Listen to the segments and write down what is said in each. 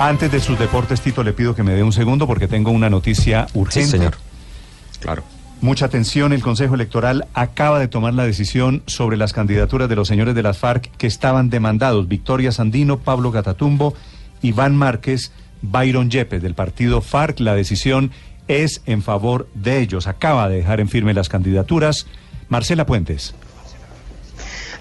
Antes de sus deportes, Tito, le pido que me dé un segundo porque tengo una noticia urgente. Sí, señor. Claro. Mucha atención, el Consejo Electoral acaba de tomar la decisión sobre las candidaturas de los señores de las FARC que estaban demandados. Victoria Sandino, Pablo Gatatumbo, Iván Márquez, Byron Yepes del partido FARC. La decisión es en favor de ellos. Acaba de dejar en firme las candidaturas. Marcela Puentes.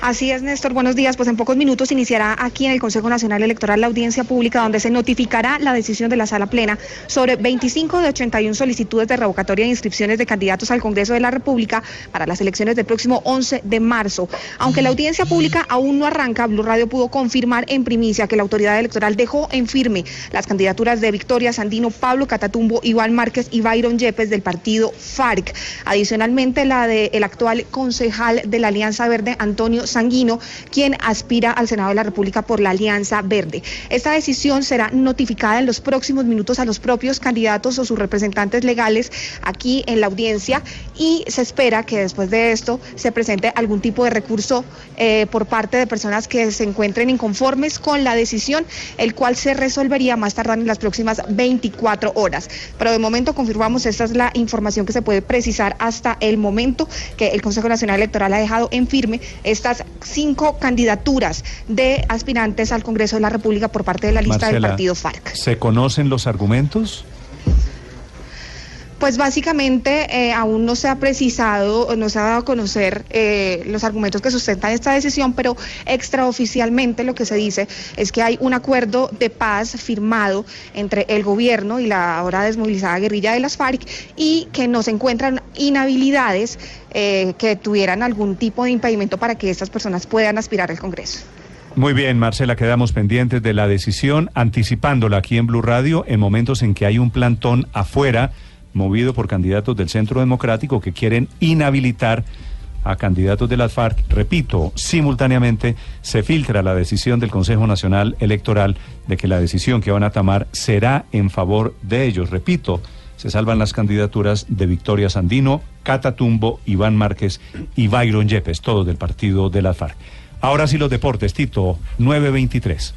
Así es, Néstor. Buenos días. Pues en pocos minutos iniciará aquí en el Consejo Nacional Electoral la audiencia pública donde se notificará la decisión de la Sala Plena sobre 25 de 81 solicitudes de revocatoria de inscripciones de candidatos al Congreso de la República para las elecciones del próximo 11 de marzo. Aunque la audiencia pública aún no arranca, Blue Radio pudo confirmar en primicia que la autoridad electoral dejó en firme las candidaturas de Victoria Sandino, Pablo Catatumbo, Iván Márquez y Byron Yepes del partido FARC. Adicionalmente, la del actual concejal de la Alianza Verde, Antonio Sanguino, quien aspira al Senado de la República por la Alianza Verde. Esta decisión será notificada en los próximos minutos a los propios candidatos o sus representantes legales aquí en la audiencia y se espera que después de esto se presente algún tipo de recurso eh, por parte de personas que se encuentren inconformes con la decisión, el cual se resolvería más tardar en las próximas 24 horas. Pero de momento confirmamos, esta es la información que se puede precisar hasta el momento que el Consejo Nacional Electoral ha dejado en firme estas cinco candidaturas de aspirantes al Congreso de la República por parte de la lista del partido FARC. ¿Se conocen los argumentos? Pues básicamente eh, aún no se ha precisado, no se ha dado a conocer eh, los argumentos que sustentan esta decisión, pero extraoficialmente lo que se dice es que hay un acuerdo de paz firmado entre el gobierno y la ahora desmovilizada guerrilla de las FARC y que no se encuentran inhabilidades eh, que tuvieran algún tipo de impedimento para que estas personas puedan aspirar al Congreso. Muy bien, Marcela, quedamos pendientes de la decisión, anticipándola aquí en Blue Radio en momentos en que hay un plantón afuera movido por candidatos del Centro Democrático que quieren inhabilitar a candidatos de las FARC. Repito, simultáneamente se filtra la decisión del Consejo Nacional Electoral de que la decisión que van a tomar será en favor de ellos. Repito, se salvan las candidaturas de Victoria Sandino, Catatumbo, Iván Márquez y Byron Yepes, todos del partido de las FARC. Ahora sí los deportes, Tito, 923.